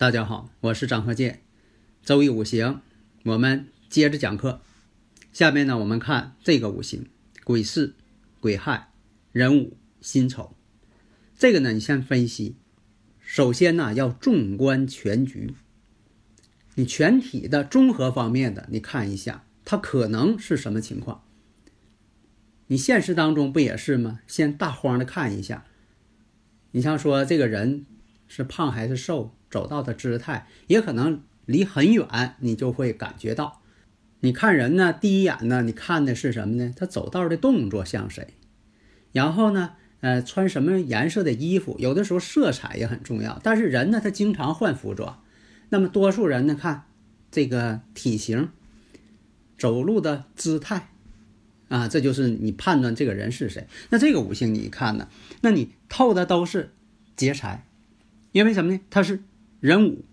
大家好，我是张鹤剑，周易五行，我们接着讲课。下面呢，我们看这个五行：癸巳、癸亥、壬午、辛丑。这个呢，你先分析。首先呢，要纵观全局，你全体的综合方面的，你看一下，它可能是什么情况？你现实当中不也是吗？先大荒的看一下。你像说这个人是胖还是瘦？走道的姿态也可能离很远，你就会感觉到。你看人呢，第一眼呢，你看的是什么呢？他走道的动作像谁？然后呢，呃，穿什么颜色的衣服？有的时候色彩也很重要。但是人呢，他经常换服装。那么多数人呢，看这个体型、走路的姿态啊，这就是你判断这个人是谁。那这个五行你一看呢？那你透的都是劫财，因为什么呢？它是。壬午，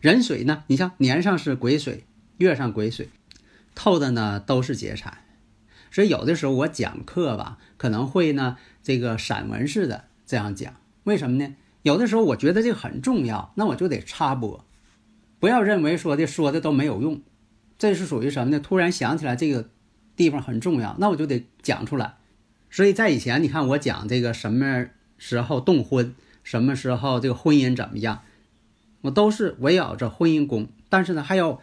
壬水呢？你像年上是癸水，月上癸水，透的呢都是劫财，所以有的时候我讲课吧，可能会呢这个散文式的这样讲。为什么呢？有的时候我觉得这个很重要，那我就得插播，不要认为说的说的都没有用。这是属于什么呢？突然想起来这个地方很重要，那我就得讲出来。所以在以前，你看我讲这个什么时候动婚，什么时候这个婚姻怎么样？我都是围绕着婚姻宫，但是呢，还有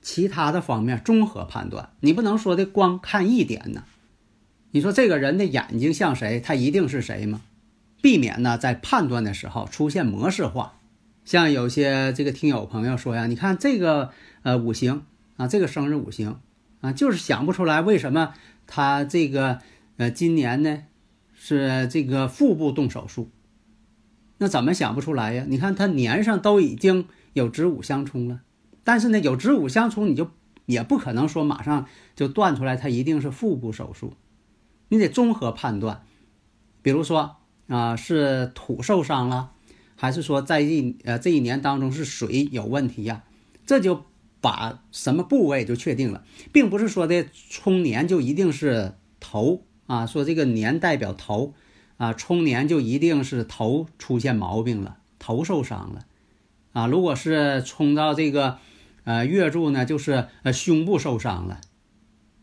其他的方面综合判断。你不能说的光看一点呢。你说这个人的眼睛像谁，他一定是谁吗？避免呢在判断的时候出现模式化。像有些这个听友朋友说呀，你看这个呃五行啊，这个生日五行啊，就是想不出来为什么他这个呃今年呢是这个腹部动手术。那怎么想不出来呀？你看他年上都已经有子午相冲了，但是呢，有子午相冲，你就也不可能说马上就断出来，他一定是腹部手术，你得综合判断。比如说啊，是土受伤了，还是说在一呃这一年当中是水有问题呀？这就把什么部位就确定了，并不是说的冲年就一定是头啊，说这个年代表头。啊，冲年就一定是头出现毛病了，头受伤了，啊，如果是冲到这个，呃，月柱呢，就是呃胸部受伤了；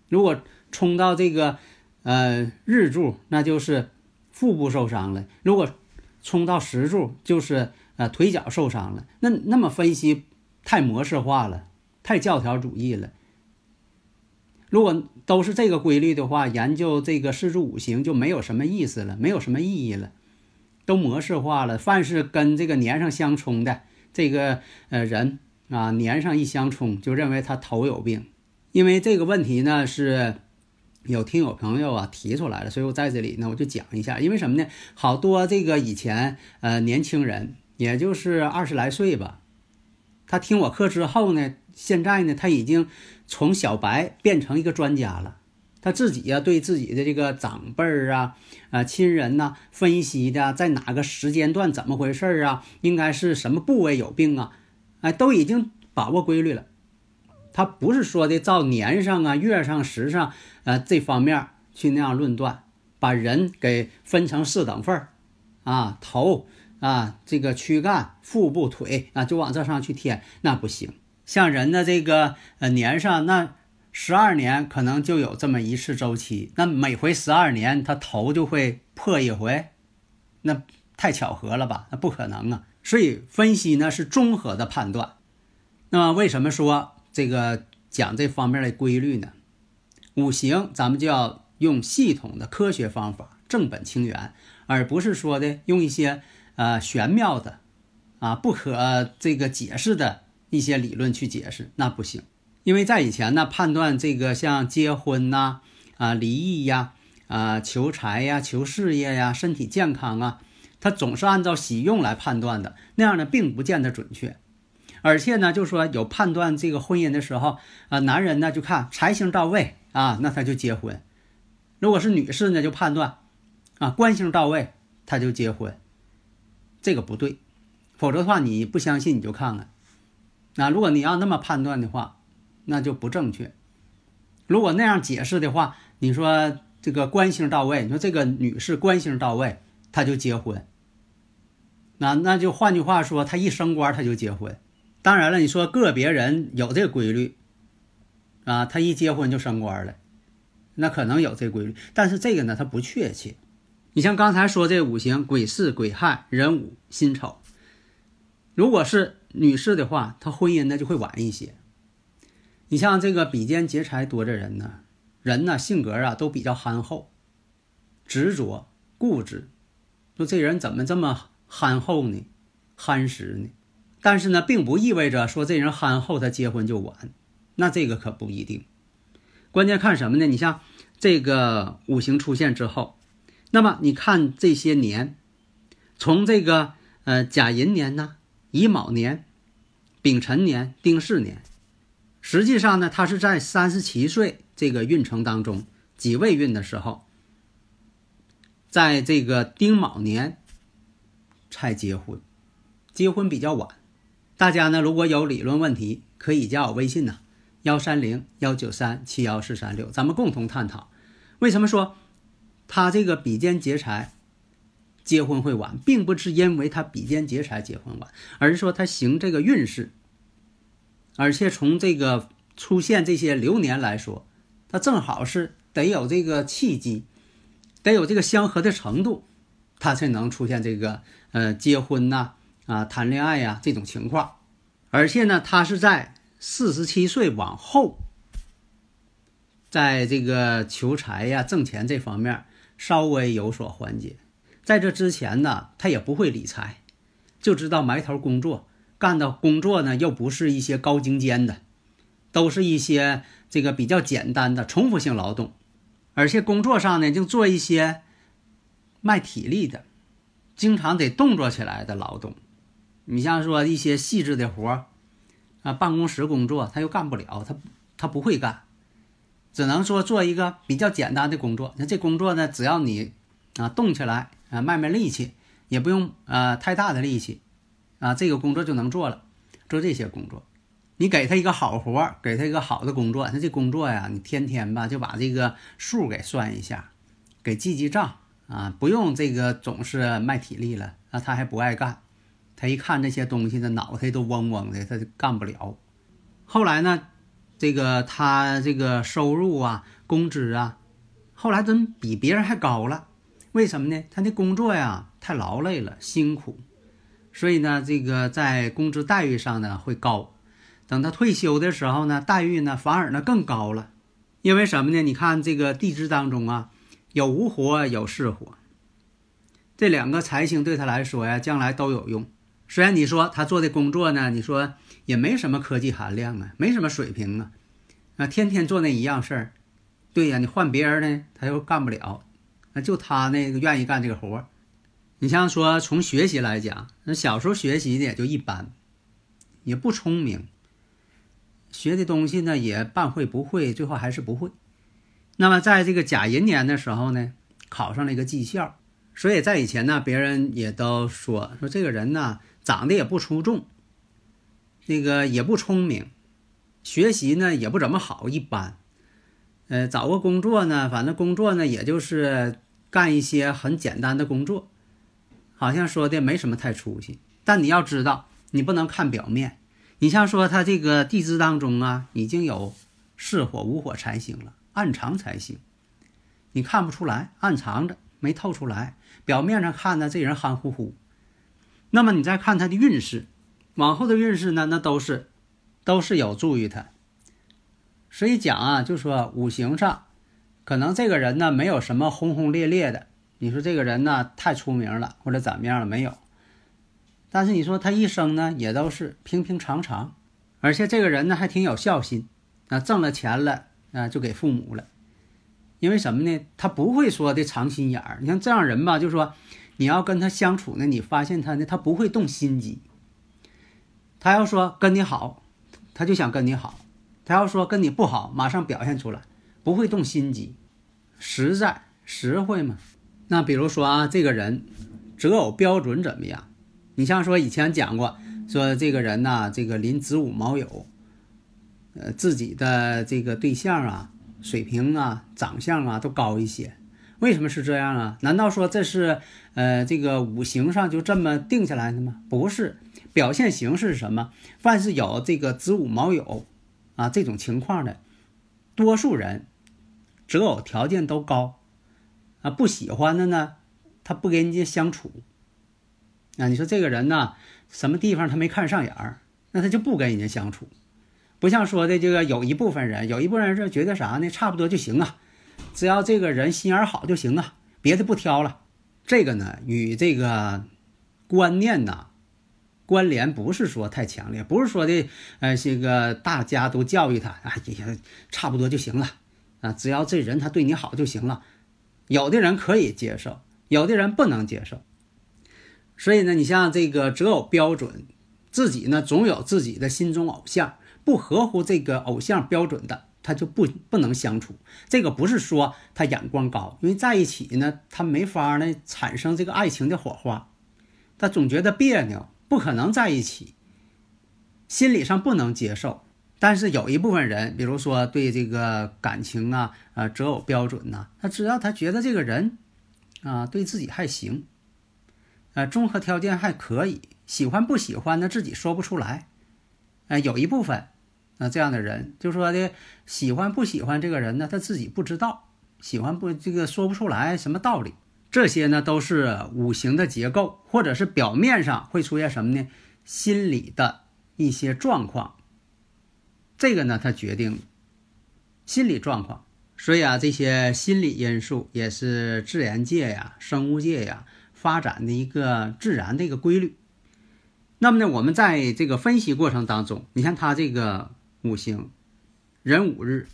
如果冲到这个，呃，日柱，那就是腹部受伤了；如果冲到时柱，就是呃腿脚受伤了。那那么分析太模式化了，太教条主义了。如果都是这个规律的话，研究这个四柱五行就没有什么意思了，没有什么意义了，都模式化了。凡是跟这个年上相冲的这个呃人啊，年上一相冲，就认为他头有病。因为这个问题呢，是有听友朋友啊提出来了，所以我在这里呢我就讲一下。因为什么呢？好多这个以前呃年轻人，也就是二十来岁吧，他听我课之后呢。现在呢，他已经从小白变成一个专家了。他自己呀，对自己的这个长辈儿啊、啊亲人呐，分析的在哪个时间段怎么回事儿啊，应该是什么部位有病啊，哎，都已经把握规律了。他不是说的照年上啊、月上、时上啊这方面去那样论断，把人给分成四等份儿啊，头啊，这个躯干、腹部、腿啊，就往这上去添，那不行。像人的这个呃年上，那十二年可能就有这么一次周期，那每回十二年他头就会破一回，那太巧合了吧？那不可能啊！所以分析呢是综合的判断。那么为什么说这个讲这方面的规律呢？五行咱们就要用系统的科学方法，正本清源，而不是说的用一些呃玄妙的啊不可这个解释的。一些理论去解释那不行，因为在以前呢，判断这个像结婚呐、啊离异呀、啊求财呀、求事业呀、身体健康啊，他总是按照喜用来判断的，那样呢并不见得准确。而且呢，就说有判断这个婚姻的时候啊，男人呢就看财星到位啊，那他就结婚；如果是女士呢，就判断啊官星到位，他就结婚。这个不对，否则的话你不相信你就看看。那如果你要那么判断的话，那就不正确。如果那样解释的话，你说这个官星到位，你说这个女士官星到位，她就结婚。那那就换句话说，她一升官她就结婚。当然了，你说个别人有这个规律，啊，他一结婚就升官了，那可能有这规律，但是这个呢，它不确切。你像刚才说这五行癸巳、癸亥、壬午、辛丑，如果是女士的话，她婚姻呢就会晚一些。你像这个比肩劫财多的人呢，人呢性格啊都比较憨厚、执着、固执，说这人怎么这么憨厚呢？憨实呢？但是呢，并不意味着说这人憨厚，他结婚就晚，那这个可不一定。关键看什么呢？你像这个五行出现之后，那么你看这些年，从这个呃甲寅年呢、乙卯年、丙辰年、丁巳年，实际上呢，他是在三十七岁这个运程当中己未运的时候，在这个丁卯年才结婚，结婚比较晚。大家呢，如果有理论问题，可以加我微信呢，幺三零幺九三七幺四三六，咱们共同探讨。为什么说他这个比肩劫财结婚会晚，并不是因为他比肩劫财结婚晚，而是说他行这个运势，而且从这个出现这些流年来说，他正好是得有这个契机，得有这个相合的程度，他才能出现这个呃结婚呐。啊，谈恋爱呀这种情况，而且呢，他是在四十七岁往后，在这个求财呀、挣钱这方面稍微有所缓解。在这之前呢，他也不会理财，就知道埋头工作，干的工作呢又不是一些高精尖的，都是一些这个比较简单的重复性劳动，而且工作上呢就做一些卖体力的，经常得动作起来的劳动。你像说一些细致的活儿，啊，办公室工作他又干不了，他他不会干，只能说做一个比较简单的工作。那这工作呢，只要你啊动起来啊卖卖力气，也不用啊太大的力气，啊这个工作就能做了。做这些工作，你给他一个好活儿，给他一个好的工作，那这工作呀，你天天吧就把这个数给算一下，给记记账啊，不用这个总是卖体力了，那他还不爱干。他一看这些东西呢，脑袋都嗡嗡的，他就干不了。后来呢，这个他这个收入啊、工资啊，后来真比别人还高了。为什么呢？他的工作呀太劳累了，辛苦，所以呢，这个在工资待遇上呢会高。等他退休的时候呢，待遇呢反而呢更高了。因为什么呢？你看这个地支当中啊，有无火，有巳火，这两个财星对他来说呀，将来都有用。虽然你说他做的工作呢，你说也没什么科技含量啊，没什么水平啊，啊，天天做那一样事儿，对呀，你换别人呢，他又干不了，那就他那个愿意干这个活儿。你像说从学习来讲，那小时候学习的也就一般，也不聪明，学的东西呢也半会不会，最后还是不会。那么在这个甲寅年的时候呢，考上了一个技校，所以在以前呢，别人也都说说这个人呢。长得也不出众，那个也不聪明，学习呢也不怎么好，一般。呃，找个工作呢，反正工作呢也就是干一些很简单的工作，好像说的没什么太出息。但你要知道，你不能看表面。你像说他这个地支当中啊，已经有巳火、午火财星了，暗藏财星，你看不出来，暗藏着没透出来。表面上看呢，这人憨乎乎。那么你再看他的运势，往后的运势呢，那都是，都是有助于他。所以讲啊，就说五行上，可能这个人呢没有什么轰轰烈烈的，你说这个人呢太出名了或者怎么样了没有？但是你说他一生呢也都是平平常常，而且这个人呢还挺有孝心，啊，挣了钱了啊，就给父母了。因为什么呢？他不会说的藏心眼儿。你像这样人吧，就说你要跟他相处呢，你发现他呢，他不会动心机。他要说跟你好，他就想跟你好；他要说跟你不好，马上表现出来，不会动心机，实在实惠嘛。那比如说啊，这个人择偶标准怎么样？你像说以前讲过，说这个人呐，这个临子午卯酉，呃，自己的这个对象啊。水平啊，长相啊都高一些，为什么是这样啊？难道说这是呃这个五行上就这么定下来的吗？不是，表现形式是什么？凡是有这个子午卯酉啊这种情况的，多数人择偶条件都高啊，不喜欢的呢，他不跟人家相处啊。你说这个人呢，什么地方他没看上眼儿，那他就不跟人家相处。不像说的这个有一部分人，有一部分人是觉得啥呢？差不多就行啊，只要这个人心眼好就行啊，别的不挑了。这个呢，与这个观念呐关联不是说太强烈，不是说的呃这个大家都教育他啊，也差不多就行了啊，只要这人他对你好就行了。有的人可以接受，有的人不能接受。所以呢，你像这个择偶标准，自己呢总有自己的心中偶像。不合乎这个偶像标准的，他就不不能相处。这个不是说他眼光高，因为在一起呢，他没法呢产生这个爱情的火花，他总觉得别扭，不可能在一起，心理上不能接受。但是有一部分人，比如说对这个感情啊，啊择偶标准呐，他只要他觉得这个人啊对自己还行，啊综合条件还可以，喜欢不喜欢呢自己说不出来，啊有一部分。那这样的人，就说的喜欢不喜欢这个人呢？他自己不知道，喜欢不这个说不出来什么道理。这些呢都是五行的结构，或者是表面上会出现什么呢？心理的一些状况。这个呢，它决定心理状况。所以啊，这些心理因素也是自然界呀、生物界呀发展的一个自然的一个规律。那么呢，我们在这个分析过程当中，你看他这个。五行，壬午日，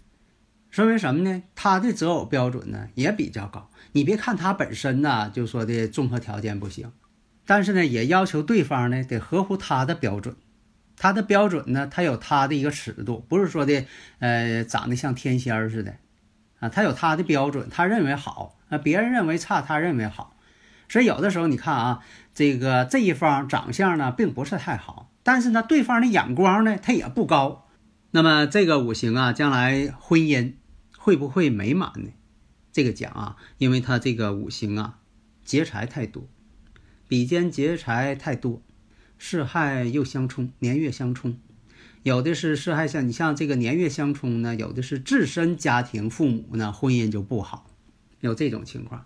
说明什么呢？他的择偶标准呢也比较高。你别看他本身呢，就说的综合条件不行，但是呢，也要求对方呢得合乎他的标准。他的标准呢，他有他的一个尺度，不是说的呃长得像天仙似的啊，他有他的标准，他认为好啊，别人认为差，他认为好。所以有的时候你看啊，这个这一方长相呢并不是太好，但是呢，对方的眼光呢他也不高。那么这个五行啊，将来婚姻会不会美满呢？这个讲啊，因为他这个五行啊，劫财太多，比肩劫财太多，四害又相冲，年月相冲，有的是是害像，你像这个年月相冲呢，有的是自身家庭父母呢婚姻就不好，有这种情况，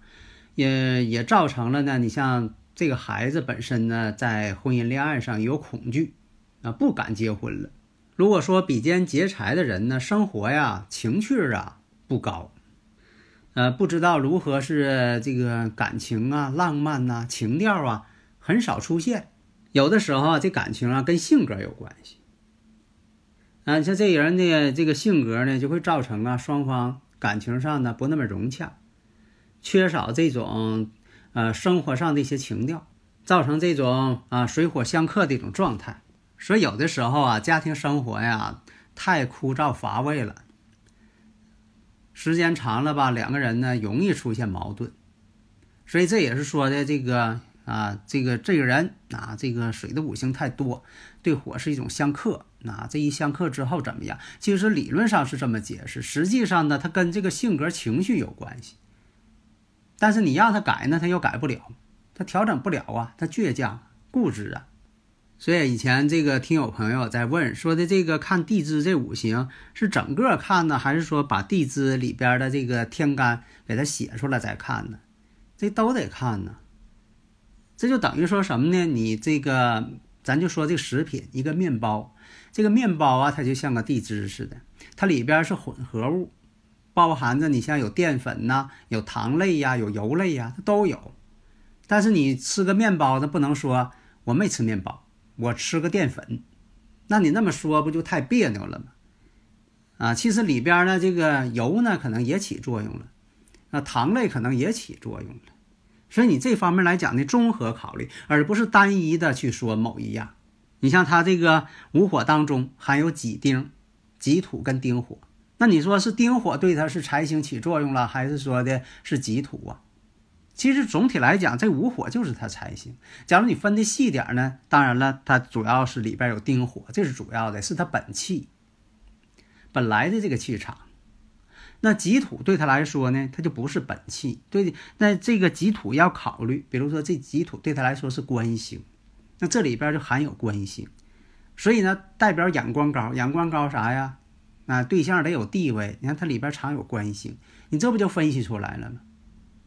也也造成了呢，你像这个孩子本身呢，在婚姻恋爱上有恐惧啊，不敢结婚了。如果说比肩劫财的人呢，生活呀情趣啊不高，呃，不知道如何是这个感情啊、浪漫呐、情调啊很少出现。有的时候啊，这感情啊跟性格有关系。啊，像这人的这个性格呢，就会造成啊双方感情上呢不那么融洽，缺少这种呃生活上的一些情调，造成这种啊水火相克的一种状态。所以有的时候啊，家庭生活呀太枯燥乏味了，时间长了吧，两个人呢容易出现矛盾。所以这也是说的这个啊，这个这个人啊，这个水的五行太多，对火是一种相克。那这一相克之后怎么样？其实理论上是这么解释，实际上呢，他跟这个性格情绪有关系。但是你让他改呢，他又改不了，他调整不了啊，他倔强固执啊。所以以前这个听有朋友在问说的这个看地支这五行是整个看呢，还是说把地支里边的这个天干给它写出来再看呢？这都得看呢。这就等于说什么呢？你这个咱就说这食品一个面包，这个面包啊，它就像个地支似的，它里边是混合物，包含着你像有淀粉呐，有糖类呀，有油类呀，它都有。但是你吃个面包，它不能说我没吃面包。我吃个淀粉，那你那么说不就太别扭了吗？啊，其实里边呢，这个油呢可能也起作用了，那糖类可能也起作用了，所以你这方面来讲呢，综合考虑，而不是单一的去说某一样。你像它这个五火当中含有己丁、己土跟丁火，那你说是丁火对它是财星起作用了，还是说的是己土啊？其实总体来讲，这五火就是它财星。假如你分的细点呢，当然了，它主要是里边有丁火，这是主要的，是它本气。本来的这个气场，那己土对他来说呢，它就不是本气。对，那这个己土要考虑，比如说这己土对他来说是官星，那这里边就含有官星，所以呢，代表眼光高。眼光高啥呀？那对象得有地位。你看它里边常有官星，你这不就分析出来了吗？